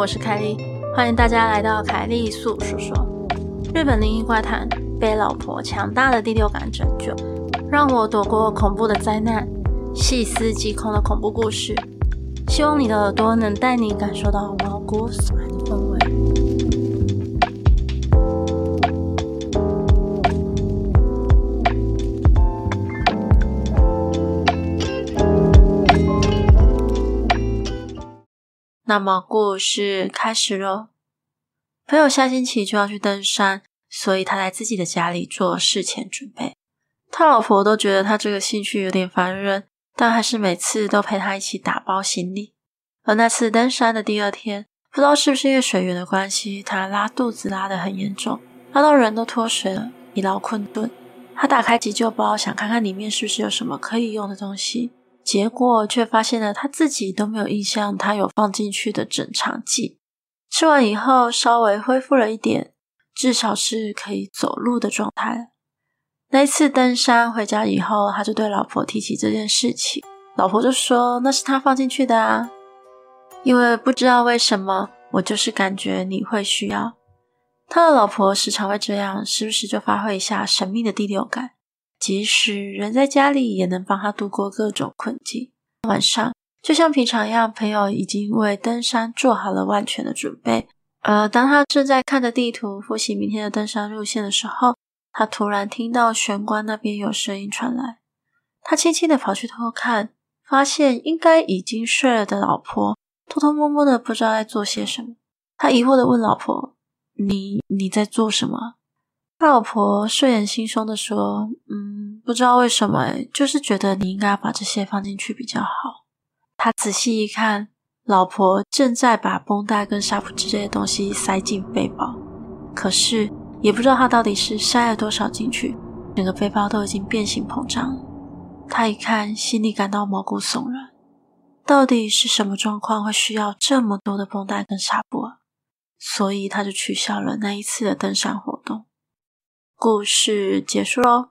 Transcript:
我是凯莉，欢迎大家来到凯莉诉说说。日本灵异怪谈，被老婆强大的第六感拯救，让我躲过恐怖的灾难，细思极恐的恐怖故事。希望你的耳朵能带你感受到毛骨悚然的氛围。那么故事开始喽。朋友下星期就要去登山，所以他在自己的家里做事前准备。他老婆都觉得他这个兴趣有点烦人，但还是每次都陪他一起打包行李。而那次登山的第二天，不知道是不是因为水源的关系，他拉肚子拉得很严重，拉到人都脱水了，疲劳困顿。他打开急救包，想看看里面是不是有什么可以用的东西。结果却发现了他自己都没有印象，他有放进去的整肠剂。吃完以后稍微恢复了一点，至少是可以走路的状态。那一次登山回家以后，他就对老婆提起这件事情，老婆就说那是他放进去的啊，因为不知道为什么，我就是感觉你会需要。他的老婆时常会这样，时不时就发挥一下神秘的第六感。即使人在家里，也能帮他度过各种困境。晚上，就像平常一样，朋友已经为登山做好了万全的准备。而当他正在看着地图复习明天的登山路线的时候，他突然听到玄关那边有声音传来。他轻轻的跑去偷看，发现应该已经睡了的老婆偷偷摸摸的不知道在做些什么。他疑惑的问老婆：“你你在做什么？”他老婆睡眼惺忪的说：“嗯，不知道为什么，就是觉得你应该把这些放进去比较好。”他仔细一看，老婆正在把绷带跟纱布之类的东西塞进背包，可是也不知道他到底是塞了多少进去，整个背包都已经变形膨胀。他一看，心里感到毛骨悚然，到底是什么状况会需要这么多的绷带跟纱布啊？所以他就取消了那一次的登山活动。故事结束喽，